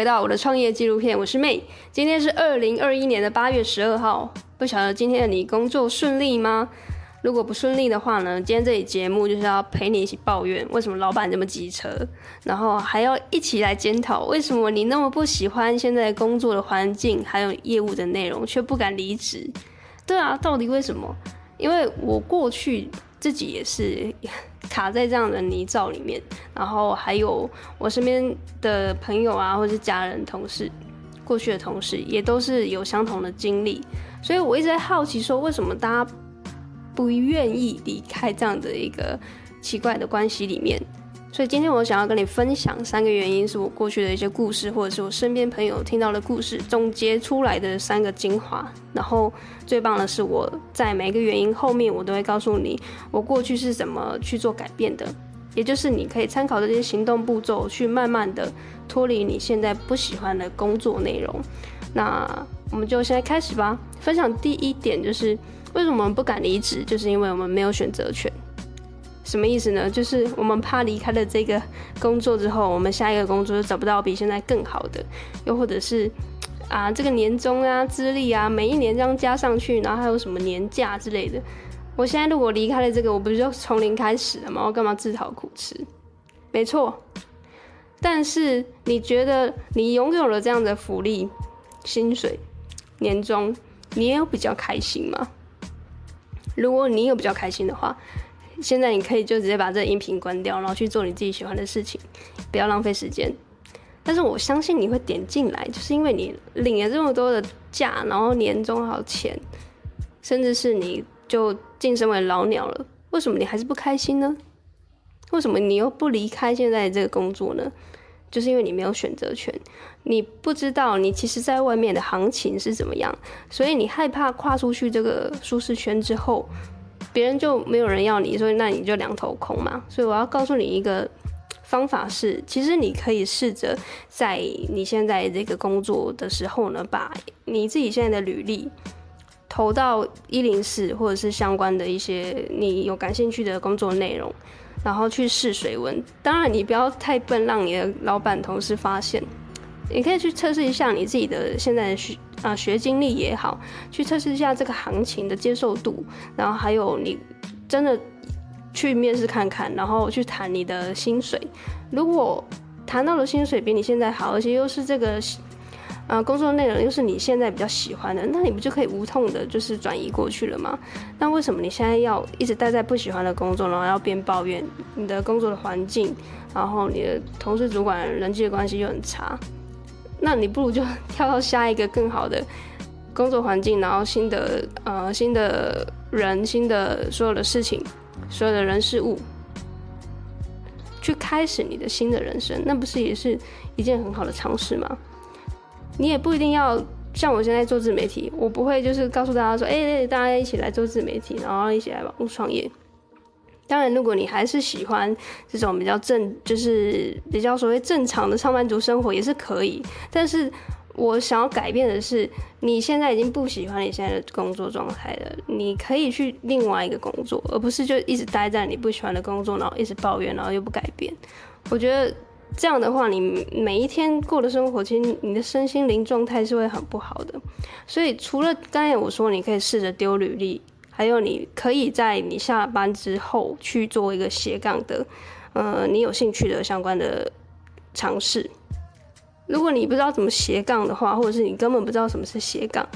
回到我的创业纪录片，我是妹。今天是二零二一年的八月十二号，不晓得今天的你工作顺利吗？如果不顺利的话呢，今天这期节目就是要陪你一起抱怨为什么老板这么急车，然后还要一起来检讨为什么你那么不喜欢现在工作的环境，还有业务的内容，却不敢离职。对啊，到底为什么？因为我过去自己也是。卡在这样的泥沼里面，然后还有我身边的朋友啊，或是家人、同事，过去的同事也都是有相同的经历，所以我一直在好奇说，为什么大家不愿意离开这样的一个奇怪的关系里面？所以今天我想要跟你分享三个原因，是我过去的一些故事，或者是我身边朋友听到的故事，总结出来的三个精华。然后最棒的是，我在每一个原因后面，我都会告诉你我过去是怎么去做改变的，也就是你可以参考这些行动步骤，去慢慢的脱离你现在不喜欢的工作内容。那我们就现在开始吧。分享第一点就是为什么我们不敢离职，就是因为我们没有选择权。什么意思呢？就是我们怕离开了这个工作之后，我们下一个工作就找不到比现在更好的，又或者是啊，这个年终啊、资历啊，每一年这样加上去，然后还有什么年假之类的。我现在如果离开了这个，我不是就从零开始了吗？我干嘛自讨苦吃？没错。但是你觉得你拥有了这样的福利、薪水、年终，你也有比较开心吗？如果你有比较开心的话。现在你可以就直接把这音频关掉，然后去做你自己喜欢的事情，不要浪费时间。但是我相信你会点进来，就是因为你领了这么多的假，然后年终还有钱，甚至是你就晋升为老鸟了，为什么你还是不开心呢？为什么你又不离开现在这个工作呢？就是因为你没有选择权，你不知道你其实在外面的行情是怎么样，所以你害怕跨出去这个舒适圈之后。别人就没有人要你，所以那你就两头空嘛。所以我要告诉你一个方法是，其实你可以试着在你现在这个工作的时候呢，把你自己现在的履历投到一零四或者是相关的一些你有感兴趣的工作内容，然后去试水温。当然，你不要太笨，让你的老板同事发现。你可以去测试一下你自己的现在的学啊学经历也好，去测试一下这个行情的接受度，然后还有你真的去面试看看，然后去谈你的薪水。如果谈到的薪水比你现在好，而且又是这个啊工作内容又是你现在比较喜欢的，那你不就可以无痛的就是转移过去了吗？那为什么你现在要一直待在不喜欢的工作，然后要边抱怨你的工作的环境，然后你的同事主管人际的关系又很差？那你不如就跳到下一个更好的工作环境，然后新的呃新的人、新的所有的事情、所有的人事物，去开始你的新的人生，那不是也是一件很好的尝试吗？你也不一定要像我现在做自媒体，我不会就是告诉大家说，哎、欸，大家一起来做自媒体，然后一起来网络创业。当然，如果你还是喜欢这种比较正，就是比较所谓正常的上班族生活，也是可以。但是我想要改变的是，你现在已经不喜欢你现在的工作状态了，你可以去另外一个工作，而不是就一直待在你不喜欢的工作，然后一直抱怨，然后又不改变。我觉得这样的话，你每一天过的生活，其实你的身心灵状态是会很不好的。所以，除了刚才我说，你可以试着丢履历。还有，你可以在你下班之后去做一个斜杠的，呃，你有兴趣的相关的尝试。如果你不知道怎么斜杠的话，或者是你根本不知道什么是斜杠，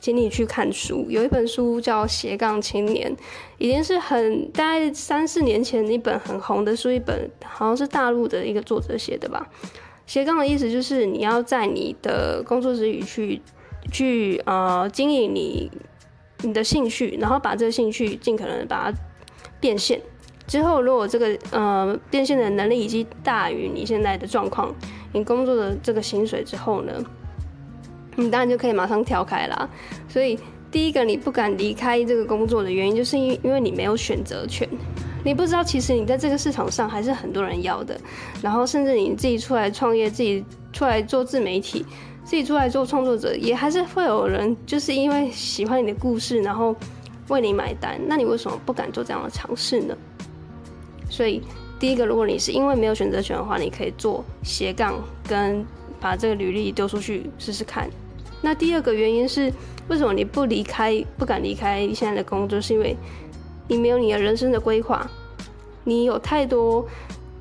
请你去看书。有一本书叫《斜杠青年》，已经是很大概三四年前一本很红的书，一本好像是大陆的一个作者写的吧。斜杠的意思就是你要在你的工作之余去去呃经营你。你的兴趣，然后把这个兴趣尽可能把它变现。之后，如果这个呃变现的能力已经大于你现在的状况，你工作的这个薪水之后呢，你当然就可以马上跳开啦。所以，第一个你不敢离开这个工作的原因，就是因因为你没有选择权，你不知道其实你在这个市场上还是很多人要的。然后，甚至你自己出来创业，自己出来做自媒体。自己出来做创作者，也还是会有人就是因为喜欢你的故事，然后为你买单。那你为什么不敢做这样的尝试呢？所以，第一个，如果你是因为没有选择权的话，你可以做斜杠跟把这个履历丢出去试试看。那第二个原因是，为什么你不离开，不敢离开现在的工作，是因为你没有你的人生的规划，你有太多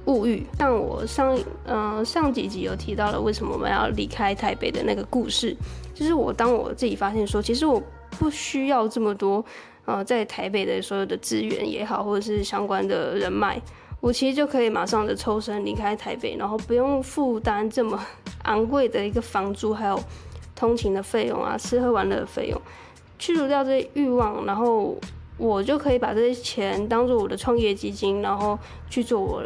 物欲。像我上嗯、呃、上几集有提到了为什么我们要离开台北的那个故事，就是我当我自己发现说，其实我不需要这么多。呃，在台北的所有的资源也好，或者是相关的人脉，我其实就可以马上的抽身离开台北，然后不用负担这么昂贵的一个房租，还有通勤的费用啊，吃喝玩乐的费用，去除掉这些欲望，然后我就可以把这些钱当做我的创业基金，然后去做我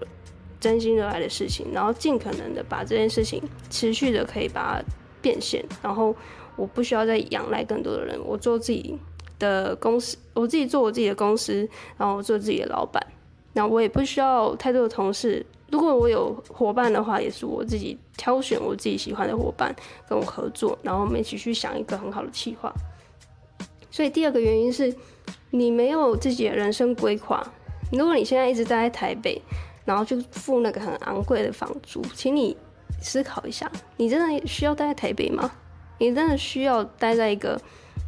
真心热爱的事情，然后尽可能的把这件事情持续的可以把它变现，然后我不需要再仰赖更多的人，我做自己的公司，我自己做我自己的公司，然后我做自己的老板，那我也不需要太多的同事。如果我有伙伴的话，也是我自己挑选我自己喜欢的伙伴跟我合作，然后我们一起去想一个很好的计划。所以第二个原因是，你没有自己的人生规划。如果你现在一直待在台北，然后就付那个很昂贵的房租，请你思考一下，你真的需要待在台北吗？你真的需要待在一个？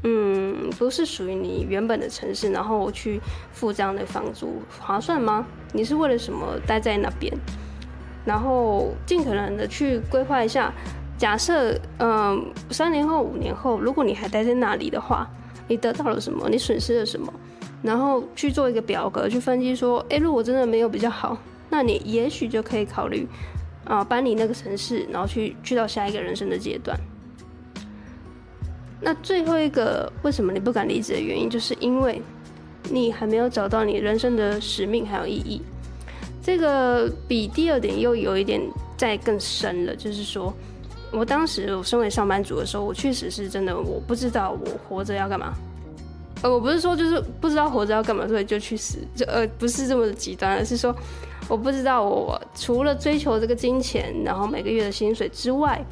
嗯，不是属于你原本的城市，然后去付这样的房租划算吗？你是为了什么待在那边？然后尽可能的去规划一下，假设嗯三年后、五年后，如果你还待在那里的话，你得到了什么？你损失了什么？然后去做一个表格去分析说，诶，如果真的没有比较好，那你也许就可以考虑啊搬离那个城市，然后去去到下一个人生的阶段。那最后一个为什么你不敢离职的原因，就是因为你还没有找到你人生的使命还有意义。这个比第二点又有一点再更深了，就是说我当时我身为上班族的时候，我确实是真的我不知道我活着要干嘛。呃，我不是说就是不知道活着要干嘛，所以就去死，就呃不是这么的极端，而是说我不知道我除了追求这个金钱，然后每个月的薪水之外。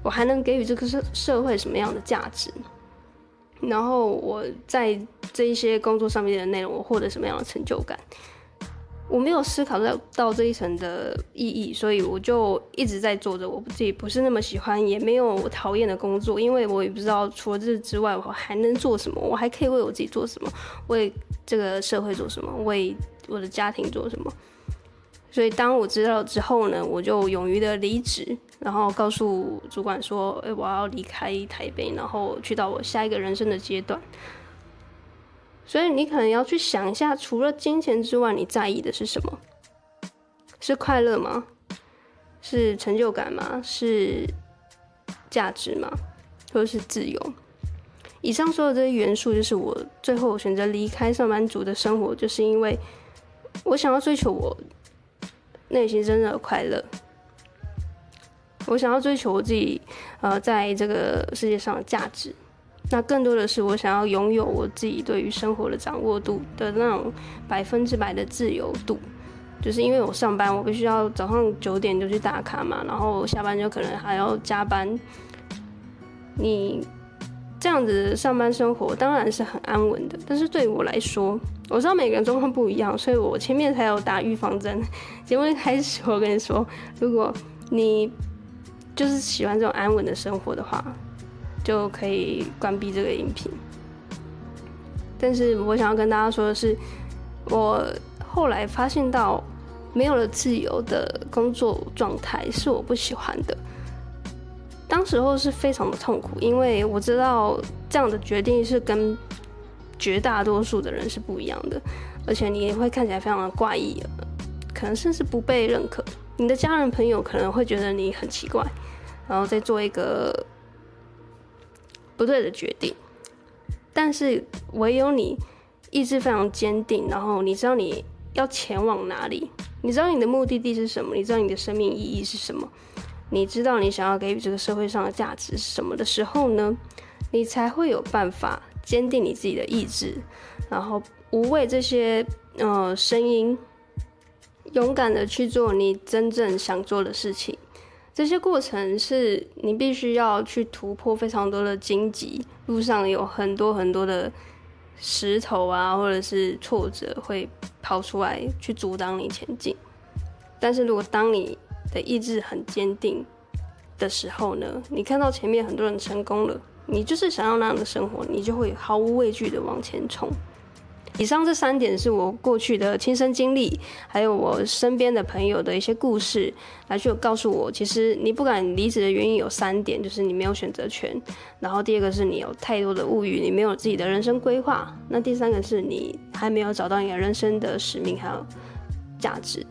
我还能给予这个社社会什么样的价值？然后我在这一些工作上面的内容，我获得什么样的成就感？我没有思考到到这一层的意义，所以我就一直在做着我自己不是那么喜欢，也没有讨厌的工作，因为我也不知道除了这之外，我还能做什么？我还可以为我自己做什么？为这个社会做什么？为我的家庭做什么？所以当我知道之后呢，我就勇于的离职。然后告诉主管说：“哎，我要离开台北，然后去到我下一个人生的阶段。”所以你可能要去想一下，除了金钱之外，你在意的是什么？是快乐吗？是成就感吗？是价值吗？或者是自由？以上说的这些元素，就是我最后选择离开上班族的生活，就是因为我想要追求我内心真正的快乐。我想要追求我自己，呃，在这个世界上的价值。那更多的是我想要拥有我自己对于生活的掌握度的那种百分之百的自由度。就是因为我上班，我必须要早上九点就去打卡嘛，然后下班就可能还要加班。你这样子上班生活当然是很安稳的，但是对我来说，我知道每个人状况不一样，所以我前面才有打预防针。节目一开始我跟你说，如果你就是喜欢这种安稳的生活的话，就可以关闭这个音频。但是我想要跟大家说的是，我后来发现到没有了自由的工作状态是我不喜欢的。当时候是非常的痛苦，因为我知道这样的决定是跟绝大多数的人是不一样的，而且你也会看起来非常的怪异，可能甚至不被认可。你的家人朋友可能会觉得你很奇怪，然后再做一个不对的决定。但是唯有你意志非常坚定，然后你知道你要前往哪里，你知道你的目的地是什么，你知道你的生命意义是什么，你知道你想要给予这个社会上的价值是什么的时候呢，你才会有办法坚定你自己的意志，然后无畏这些呃声音。勇敢的去做你真正想做的事情，这些过程是你必须要去突破非常多的荆棘，路上有很多很多的石头啊，或者是挫折会跑出来去阻挡你前进。但是如果当你的意志很坚定，的时候呢，你看到前面很多人成功了，你就是想要那样的生活，你就会毫无畏惧的往前冲。以上这三点是我过去的亲身经历，还有我身边的朋友的一些故事，来去告诉我，其实你不敢离职的原因有三点，就是你没有选择权，然后第二个是你有太多的物欲，你没有自己的人生规划，那第三个是你还没有找到你的人生的使命还有价值，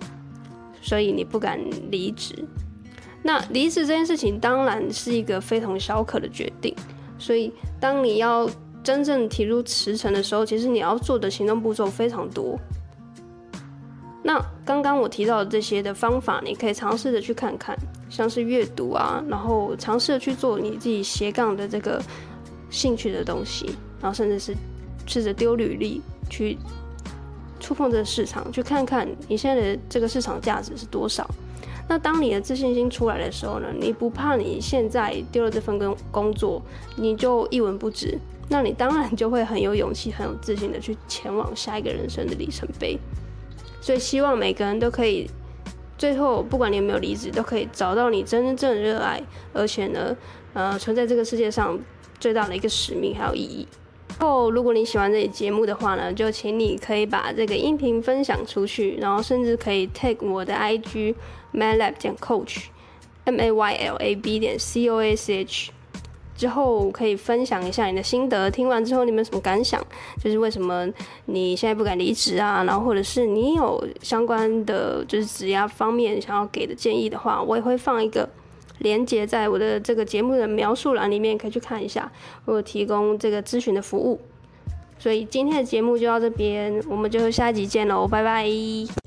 所以你不敢离职。那离职这件事情当然是一个非同小可的决定，所以当你要。真正提出辞呈的时候，其实你要做的行动步骤非常多。那刚刚我提到的这些的方法，你可以尝试着去看看，像是阅读啊，然后尝试着去做你自己斜杠的这个兴趣的东西，然后甚至是试着丢履历去触碰这个市场，去看看你现在的这个市场价值是多少。那当你的自信心出来的时候呢，你不怕你现在丢了这份工工作，你就一文不值。那你当然就会很有勇气、很有自信的去前往下一个人生的里程碑。所以希望每个人都可以，最后不管你有没有离职，都可以找到你真正热爱，而且呢，呃，存在这个世界上最大的一个使命还有意义。然后，如果你喜欢这期节目的话呢，就请你可以把这个音频分享出去，然后甚至可以 tag 我的 IG maylab 点 coach，M A Y L A B 点 C O A C H。之后可以分享一下你的心得，听完之后你们有什么感想？就是为什么你现在不敢离职啊？然后或者是你有相关的就是职涯方面想要给的建议的话，我也会放一个连接在我的这个节目的描述栏里面，可以去看一下，我有提供这个咨询的服务。所以今天的节目就到这边，我们就下一集见喽，拜拜。